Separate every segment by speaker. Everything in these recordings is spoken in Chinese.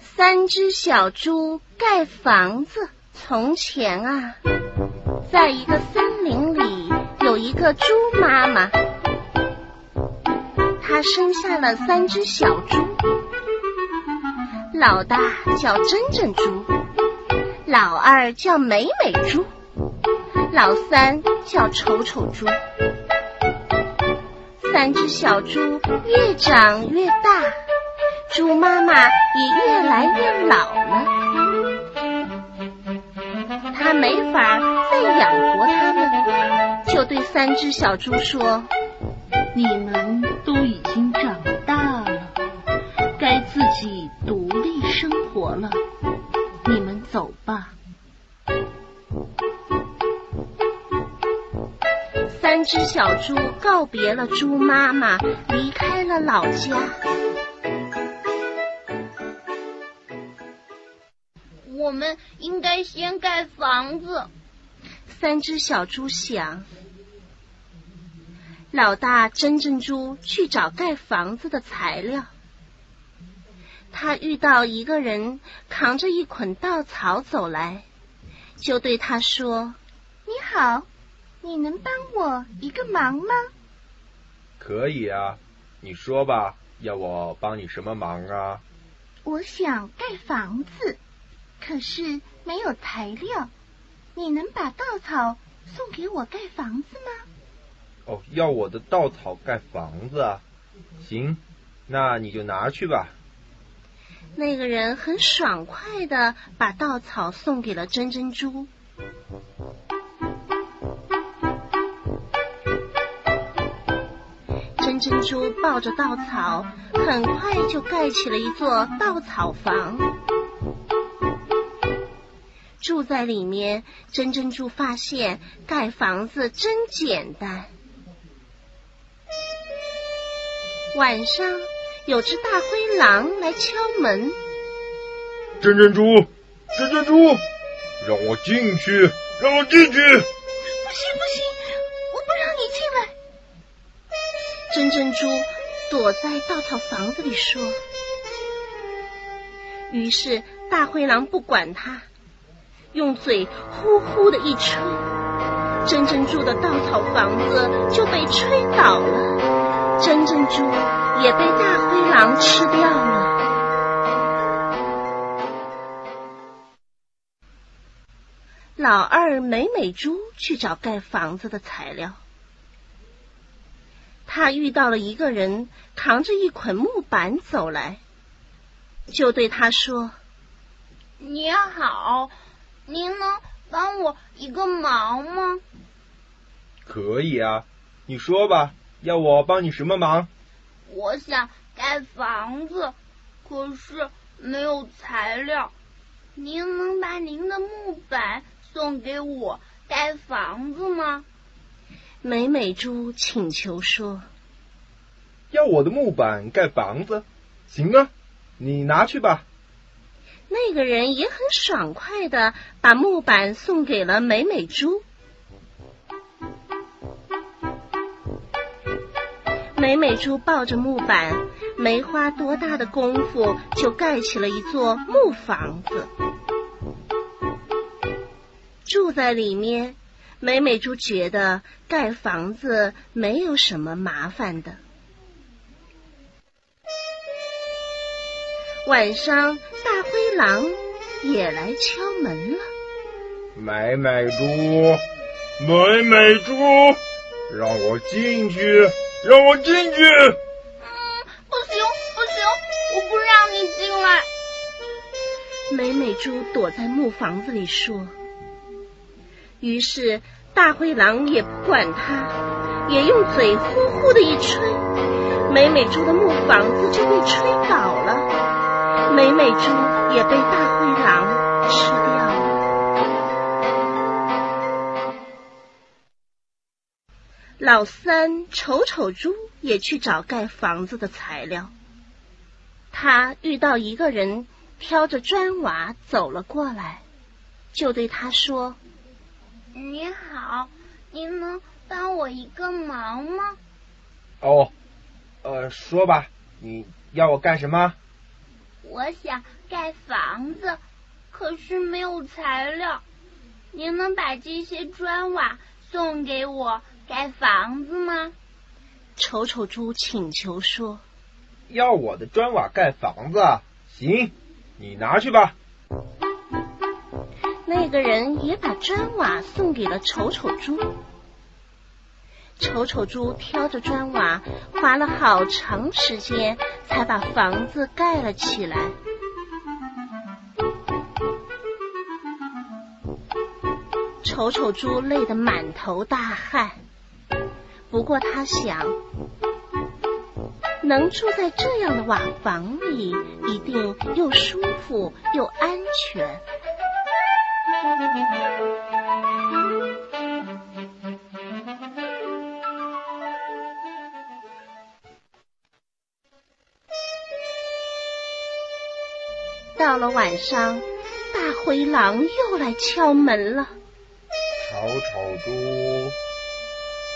Speaker 1: 三只小猪盖房子。从前啊，在一个森林里，有一个猪妈妈，她生下了三只小猪，老大叫真真猪，老二叫美美猪，老三叫丑丑猪。三只小猪越长越大，猪妈妈也越来越老了。他没法再养活它们，就对三只小猪说：“
Speaker 2: 你们都已经长大了，该自己独立生活了。你们走吧。”
Speaker 1: 三只小猪告别了猪妈妈，离开了老家。
Speaker 3: 我们应该先盖房子。
Speaker 1: 三只小猪想。老大真珍猪去找盖房子的材料，他遇到一个人扛着一捆稻草走来，就对他说：“
Speaker 4: 你好。”你能帮我一个忙吗？
Speaker 5: 可以啊，你说吧，要我帮你什么忙啊？
Speaker 4: 我想盖房子，可是没有材料。你能把稻草送给我盖房子吗？
Speaker 5: 哦，要我的稻草盖房子啊？行，那你就拿去吧。
Speaker 1: 那个人很爽快的把稻草送给了珍珍珠。珍。珍珠抱着稻草，很快就盖起了一座稻草房。住在里面，珍珍珠发现盖房子真简单。晚上，有只大灰狼来敲门。
Speaker 5: 珍珍珠，珍珍珠，让我进去，让我进去！不
Speaker 4: 行不行，我不让你进来。
Speaker 1: 真珍珠躲在稻草房子里说：“于是大灰狼不管他，用嘴呼呼的一吹，真珍珠的稻草房子就被吹倒了，真珍珠也被大灰狼吃掉了。”老二美美猪去找盖房子的材料。他遇到了一个人，扛着一捆木板走来，就对他说：“
Speaker 3: 你好，您能帮我一个忙吗？”“
Speaker 5: 可以啊，你说吧，要我帮你什么忙？”“
Speaker 3: 我想盖房子，可是没有材料。您能把您的木板送给我盖房子吗？”
Speaker 1: 美美猪请求说：“
Speaker 5: 要我的木板盖房子，行啊，你拿去吧。”
Speaker 1: 那个人也很爽快的把木板送给了美美猪。美美猪抱着木板，没花多大的功夫就盖起了一座木房子，住在里面。美美猪觉得盖房子没有什么麻烦的。晚上，大灰狼也来敲门了。
Speaker 5: 美美猪，美美猪，让我进去，让我进去。
Speaker 3: 嗯，不行，不行，我不让你进来。
Speaker 1: 美美猪躲在木房子里说。于是，大灰狼也不管他，也用嘴呼呼的一吹，美美猪的木房子就被吹倒了，美美猪也被大灰狼吃掉了。老三丑丑猪也去找盖房子的材料，他遇到一个人挑着砖瓦走了过来，就对他说。
Speaker 3: 你好，您能帮我一个忙吗？
Speaker 5: 哦，呃，说吧，你要我干什么？
Speaker 3: 我想盖房子，可是没有材料。您能把这些砖瓦送给我盖房子吗？
Speaker 1: 丑丑猪请求说：“
Speaker 5: 要我的砖瓦盖房子？行，你拿去吧。”
Speaker 1: 那个人也把砖瓦送给了丑丑猪。丑丑猪挑着砖瓦，花了好长时间才把房子盖了起来。丑丑猪累得满头大汗，不过他想，能住在这样的瓦房里，一定又舒服又安全。到了晚上，大灰狼又来敲门了。
Speaker 5: 丑丑猪，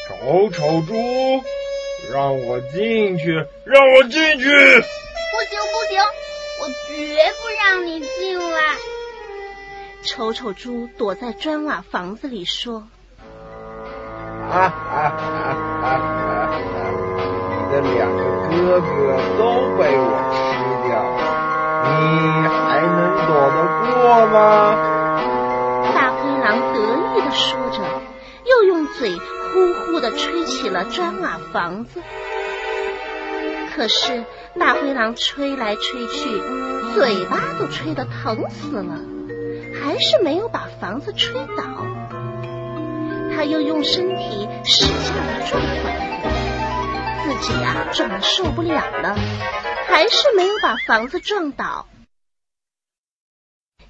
Speaker 5: 丑丑猪，让我进去，让我进去！
Speaker 3: 不行不行，我绝不让你进来！
Speaker 1: 丑丑猪躲在砖瓦房子里说：“
Speaker 5: 啊啊啊啊啊！你的两个哥哥都被我你还能躲得过吗？”
Speaker 1: 大灰狼得意的说着，又用嘴呼呼的吹起了砖瓦房子。可是大灰狼吹来吹去，嘴巴都吹得疼死了。还是没有把房子吹倒，他又用身体使劲的撞，自己啊撞的受不了了，还是没有把房子撞倒。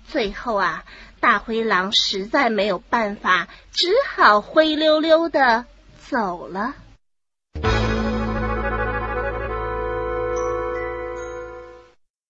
Speaker 1: 最后啊，大灰狼实在没有办法，只好灰溜溜的走了。